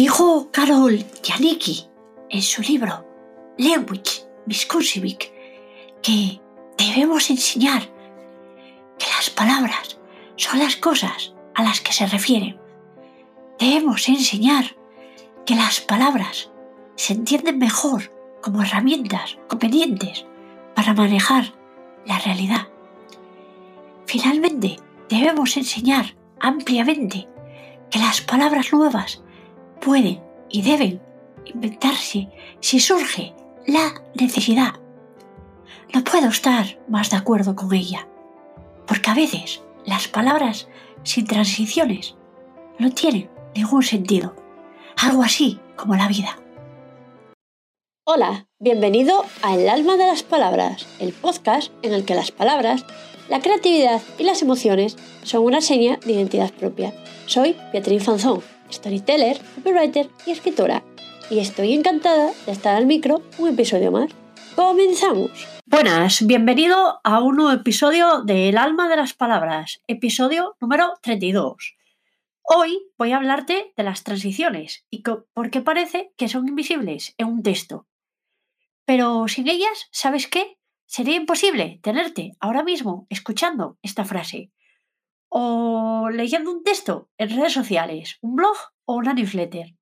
Dijo Carol Janicki en su libro Language Visconsivic que debemos enseñar que las palabras son las cosas a las que se refieren. Debemos enseñar que las palabras se entienden mejor como herramientas convenientes para manejar la realidad. Finalmente, debemos enseñar ampliamente que las palabras nuevas pueden y deben inventarse si surge la necesidad. No puedo estar más de acuerdo con ella, porque a veces las palabras sin transiciones no tienen ningún sentido, algo así como la vida. Hola, bienvenido a El alma de las palabras, el podcast en el que las palabras, la creatividad y las emociones son una seña de identidad propia. Soy Beatriz Fanzón, storyteller, copywriter y escritora, y estoy encantada de estar al micro un episodio más. ¡Comenzamos! Buenas, bienvenido a un nuevo episodio de El alma de las palabras, episodio número 32. Hoy voy a hablarte de las transiciones y por qué parece que son invisibles en un texto. Pero sin ellas, ¿sabes qué? Sería imposible tenerte ahora mismo escuchando esta frase o leyendo un texto en redes sociales, un blog o una newsletter.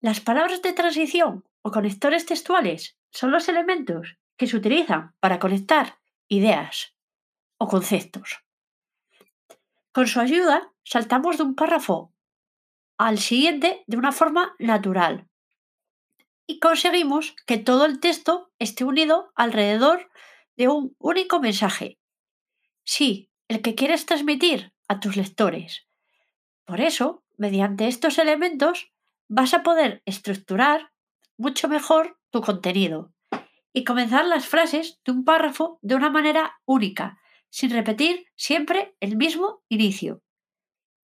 Las palabras de transición o conectores textuales son los elementos que se utilizan para conectar ideas o conceptos. Con su ayuda, saltamos de un párrafo al siguiente de una forma natural y conseguimos que todo el texto esté unido alrededor de un único mensaje. Sí, el que quieres transmitir a tus lectores. Por eso, mediante estos elementos, vas a poder estructurar mucho mejor tu contenido y comenzar las frases de un párrafo de una manera única, sin repetir siempre el mismo inicio.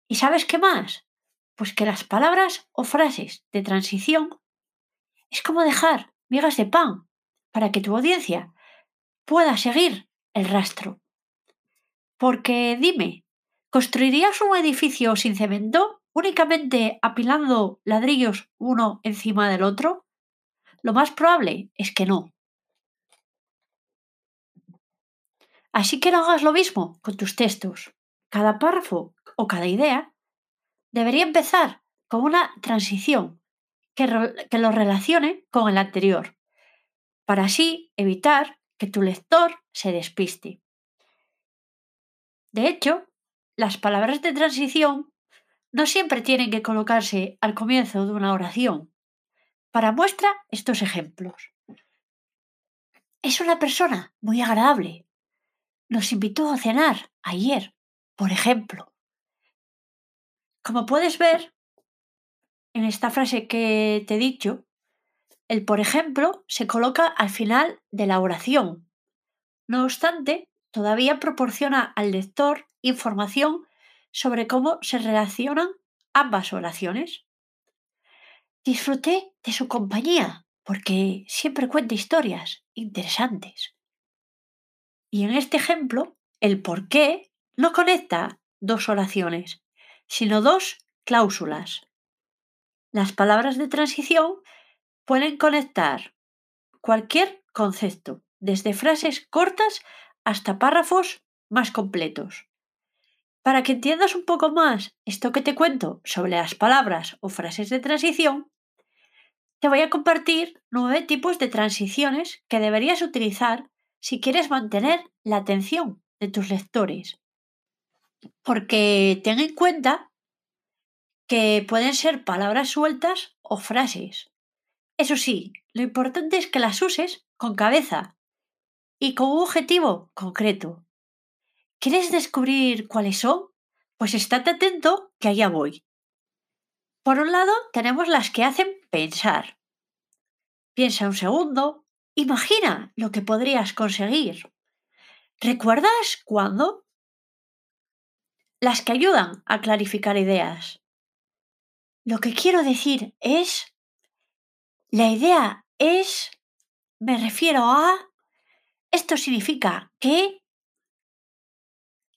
¿Y sabes qué más? Pues que las palabras o frases de transición es como dejar migas de pan para que tu audiencia pueda seguir el rastro. Porque dime, ¿construirías un edificio sin cemento únicamente apilando ladrillos uno encima del otro? Lo más probable es que no. Así que no hagas lo mismo con tus textos. Cada párrafo o cada idea debería empezar con una transición que, que lo relacione con el anterior, para así evitar que tu lector se despiste. De hecho, las palabras de transición no siempre tienen que colocarse al comienzo de una oración. Para muestra estos ejemplos. Es una persona muy agradable. Nos invitó a cenar ayer, por ejemplo. Como puedes ver, en esta frase que te he dicho, el por ejemplo se coloca al final de la oración. No obstante, todavía proporciona al lector información sobre cómo se relacionan ambas oraciones. Disfruté de su compañía porque siempre cuenta historias interesantes. Y en este ejemplo, el por qué no conecta dos oraciones, sino dos cláusulas. Las palabras de transición pueden conectar cualquier concepto, desde frases cortas hasta párrafos más completos. Para que entiendas un poco más esto que te cuento sobre las palabras o frases de transición, te voy a compartir nueve tipos de transiciones que deberías utilizar si quieres mantener la atención de tus lectores. Porque ten en cuenta que pueden ser palabras sueltas o frases. Eso sí, lo importante es que las uses con cabeza y con un objetivo concreto. ¿Quieres descubrir cuáles son? Pues estate atento que allá voy. Por un lado, tenemos las que hacen pensar. Piensa un segundo, imagina lo que podrías conseguir. ¿Recuerdas cuándo? Las que ayudan a clarificar ideas. Lo que quiero decir es, la idea es, me refiero a, esto significa que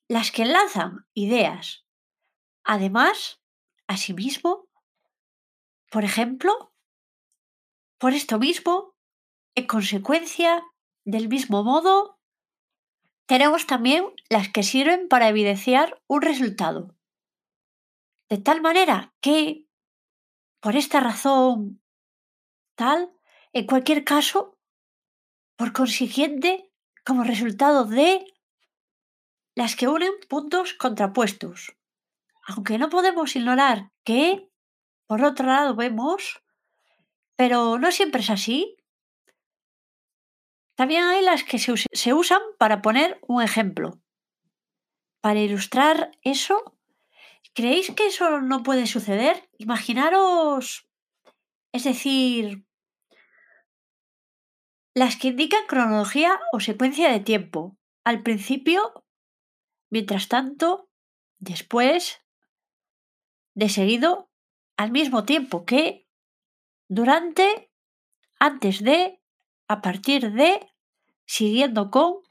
las que lanzan ideas. Además, asimismo, Por ejemplo, por esto mismo, en consecuencia, del mismo modo, tenemos también las que sirven para evidenciar un resultado. De tal manera que, por esta razón tal, en cualquier caso, por consiguiente, como resultado de las que unen puntos contrapuestos. Aunque no podemos ignorar que, por otro lado, vemos, pero no siempre es así. También hay las que se, usan para poner un ejemplo. Para ilustrar eso, ¿creéis que eso no puede suceder? Imaginaros, es decir, las que indican cronología o secuencia de tiempo. Al principio, mientras tanto, después, de seguido, al mismo tiempo que, durante, antes de, a partir de, siguiendo con,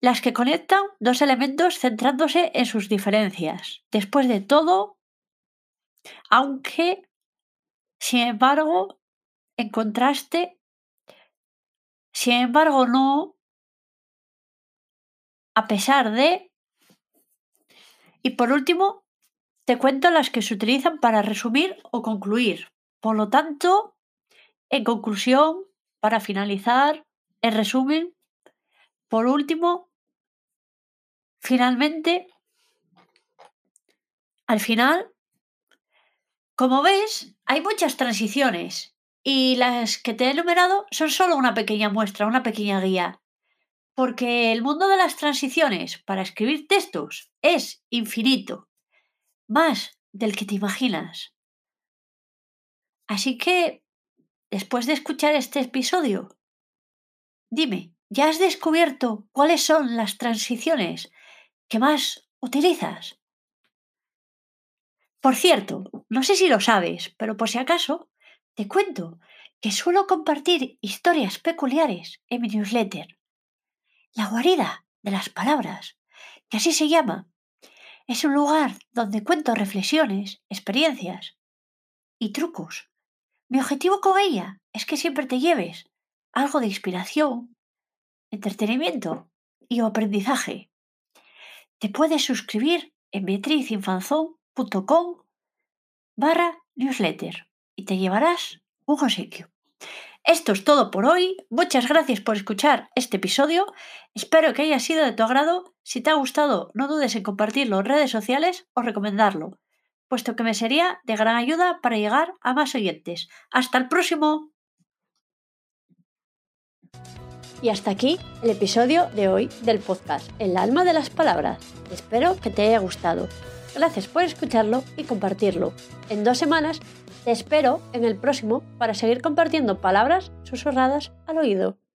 las que conectan dos elementos centrándose en sus diferencias. Después de todo, aunque, sin embargo, en contraste, sin embargo, no, a pesar de, y por último, te cuento las que se utilizan para resumir o concluir. Por lo tanto, en conclusión, para finalizar, en resumen, por último, finalmente, al final, como ves, hay muchas transiciones y las que te he enumerado son solo una pequeña muestra, una pequeña guía. Porque el mundo de las transiciones para escribir textos es infinito, más del que te imaginas. Así que, después de escuchar este episodio, dime, ¿ya has descubierto cuáles son las transiciones que más utilizas? Por cierto, no sé si lo sabes, pero por si acaso, te cuento que suelo compartir historias peculiares en mi newsletter. La guarida de las palabras, que así se llama, es un lugar donde cuento reflexiones, experiencias y trucos. Mi objetivo con ella es que siempre te lleves algo de inspiración, entretenimiento y aprendizaje. Te puedes suscribir en beatrizinfanzón.com barra newsletter y te llevarás un obsequio. Esto es todo por hoy. Muchas gracias por escuchar este episodio. Espero que haya sido de tu agrado. Si te ha gustado, no dudes en compartirlo en redes sociales o recomendarlo, puesto que me sería de gran ayuda para llegar a más oyentes. Hasta el próximo. Y hasta aquí el episodio de hoy del podcast El alma de las palabras. Espero que te haya gustado. Gracias por escucharlo y compartirlo. En dos semanas te espero en el próximo para seguir compartiendo palabras susurradas al oído.